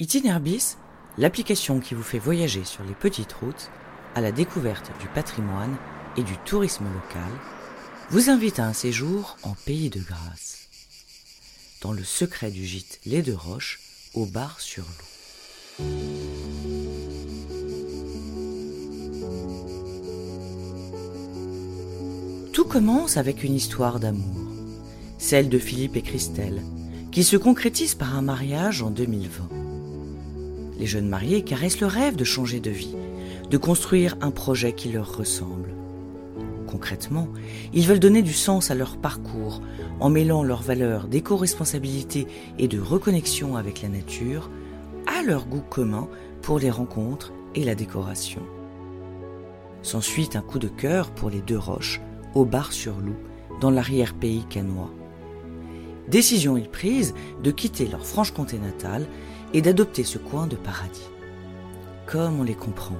Itinerbis, l'application qui vous fait voyager sur les petites routes à la découverte du patrimoine et du tourisme local, vous invite à un séjour en pays de grâce, dans le secret du gîte Les Deux Roches, au bar sur l'eau. Tout commence avec une histoire d'amour, celle de Philippe et Christelle, qui se concrétise par un mariage en 2020. Les jeunes mariés caressent le rêve de changer de vie, de construire un projet qui leur ressemble. Concrètement, ils veulent donner du sens à leur parcours en mêlant leurs valeurs d'éco-responsabilité et de reconnexion avec la nature à leur goût commun pour les rencontres et la décoration. S'ensuit un coup de cœur pour les deux roches, au bar sur loup, dans l'arrière-pays canois. Décision est prise de quitter leur Franche-Comté natale et d'adopter ce coin de paradis. Comme on les comprend,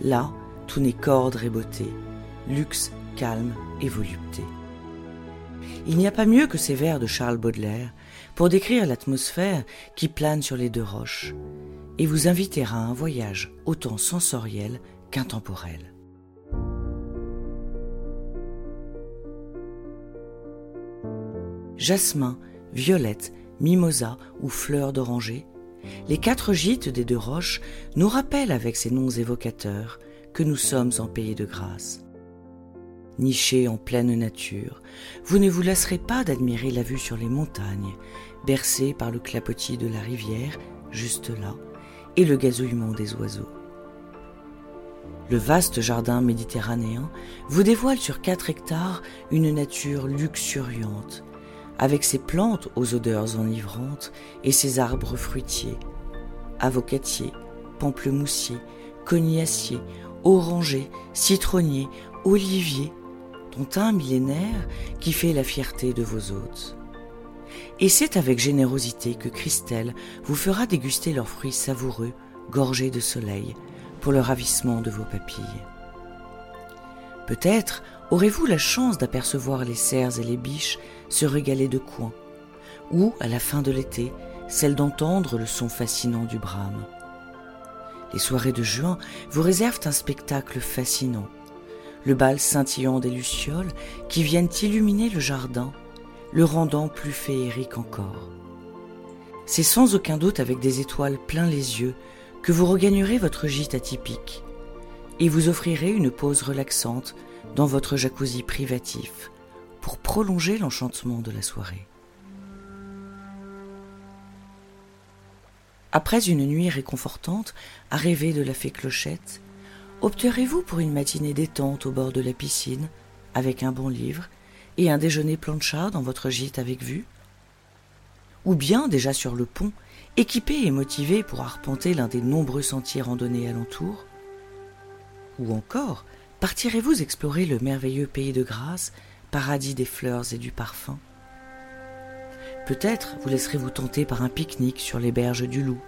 là, tout n'est qu'ordre et beauté, luxe, calme et volupté. Il n'y a pas mieux que ces vers de Charles Baudelaire pour décrire l'atmosphère qui plane sur les deux roches et vous inviter à un voyage autant sensoriel qu'intemporel. Jasmin, violette, mimosa ou fleurs d'oranger, les quatre gîtes des deux roches nous rappellent avec ces noms évocateurs que nous sommes en pays de grâce. Nichés en pleine nature, vous ne vous lasserez pas d'admirer la vue sur les montagnes, bercées par le clapotis de la rivière, juste là, et le gazouillement des oiseaux. Le vaste jardin méditerranéen vous dévoile sur quatre hectares une nature luxuriante, avec ses plantes aux odeurs enivrantes et ses arbres fruitiers, avocatiers, pamplemoussiers, cognaciers, orangers, citronniers, oliviers, dont un millénaire qui fait la fierté de vos hôtes. Et c'est avec générosité que Christelle vous fera déguster leurs fruits savoureux, gorgés de soleil, pour le ravissement de vos papilles. Peut-être aurez-vous la chance d'apercevoir les cerfs et les biches se régaler de coin, ou, à la fin de l'été, celle d'entendre le son fascinant du brame. Les soirées de juin vous réservent un spectacle fascinant, le bal scintillant des lucioles qui viennent illuminer le jardin, le rendant plus féerique encore. C'est sans aucun doute avec des étoiles plein les yeux que vous regagnerez votre gîte atypique et vous offrirez une pause relaxante dans votre jacuzzi privatif pour prolonger l'enchantement de la soirée. Après une nuit réconfortante à rêver de la fée Clochette, opterez-vous pour une matinée détente au bord de la piscine, avec un bon livre et un déjeuner plancha dans votre gîte avec vue? Ou bien déjà sur le pont, équipé et motivé pour arpenter l'un des nombreux sentiers randonnés alentour Ou encore, partirez-vous explorer le merveilleux pays de grâce paradis des fleurs et du parfum? Peut-être vous laisserez-vous tenter par un pique-nique sur les berges du Loup,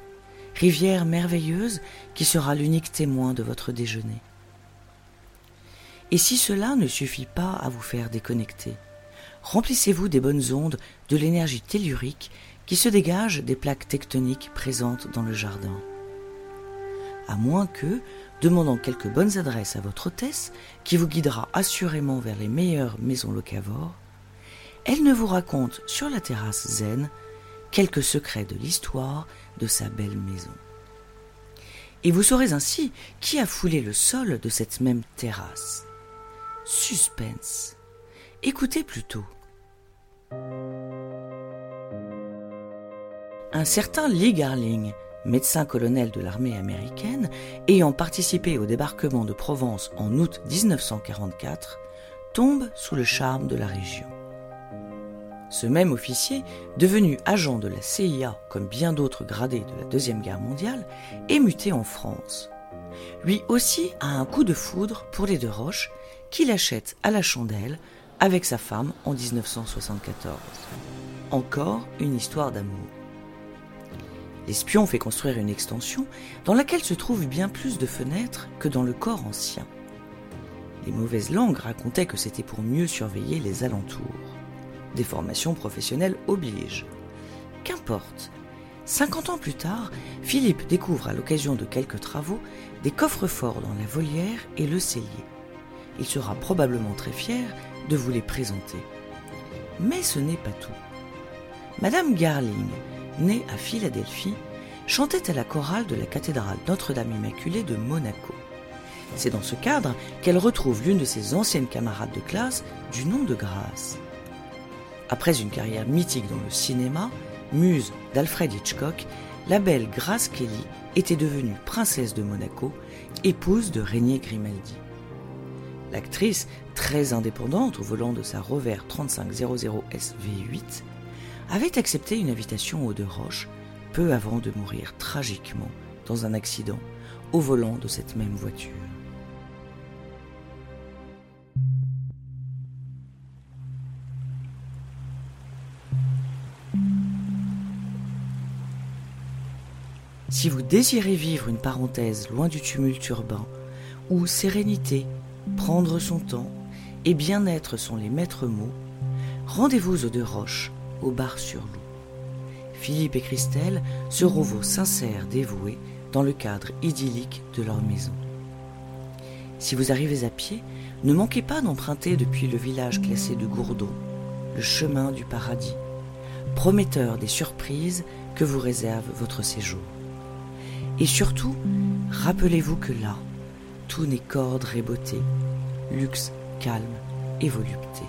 rivière merveilleuse qui sera l'unique témoin de votre déjeuner. Et si cela ne suffit pas à vous faire déconnecter, remplissez-vous des bonnes ondes de l'énergie tellurique qui se dégage des plaques tectoniques présentes dans le jardin. À moins que, demandant quelques bonnes adresses à votre hôtesse, qui vous guidera assurément vers les meilleures maisons locavores, elle ne vous raconte sur la terrasse zen quelques secrets de l'histoire de sa belle maison. Et vous saurez ainsi qui a foulé le sol de cette même terrasse. Suspense. Écoutez plutôt. Un certain Lee Garling médecin-colonel de l'armée américaine, ayant participé au débarquement de Provence en août 1944, tombe sous le charme de la région. Ce même officier, devenu agent de la CIA comme bien d'autres gradés de la Deuxième Guerre mondiale, est muté en France. Lui aussi a un coup de foudre pour les deux roches qu'il achète à la chandelle avec sa femme en 1974. Encore une histoire d'amour. L'espion fait construire une extension dans laquelle se trouvent bien plus de fenêtres que dans le corps ancien. Les mauvaises langues racontaient que c'était pour mieux surveiller les alentours. Des formations professionnelles obligent. Qu'importe, 50 ans plus tard, Philippe découvre à l'occasion de quelques travaux des coffres forts dans la volière et le cellier. Il sera probablement très fier de vous les présenter. Mais ce n'est pas tout. Madame Garling, née à Philadelphie, chantait à la chorale de la cathédrale Notre-Dame Immaculée de Monaco. C'est dans ce cadre qu'elle retrouve l'une de ses anciennes camarades de classe du nom de Grace. Après une carrière mythique dans le cinéma, muse d'Alfred Hitchcock, la belle Grace Kelly était devenue princesse de Monaco, épouse de Régnier Grimaldi. L'actrice, très indépendante au volant de sa Rover 3500 SV8, avait accepté une invitation aux deux roches peu avant de mourir tragiquement dans un accident au volant de cette même voiture. Si vous désirez vivre une parenthèse loin du tumulte urbain, où sérénité, prendre son temps et bien-être sont les maîtres mots, rendez-vous aux Deux Roches, au bar sur loup. Philippe et Christelle seront vos sincères dévoués dans le cadre idyllique de leur maison. Si vous arrivez à pied, ne manquez pas d'emprunter depuis le village classé de Gourdon le chemin du paradis, prometteur des surprises que vous réserve votre séjour. Et surtout, rappelez-vous que là, tout n'est qu'ordre et beauté, luxe, calme et volupté.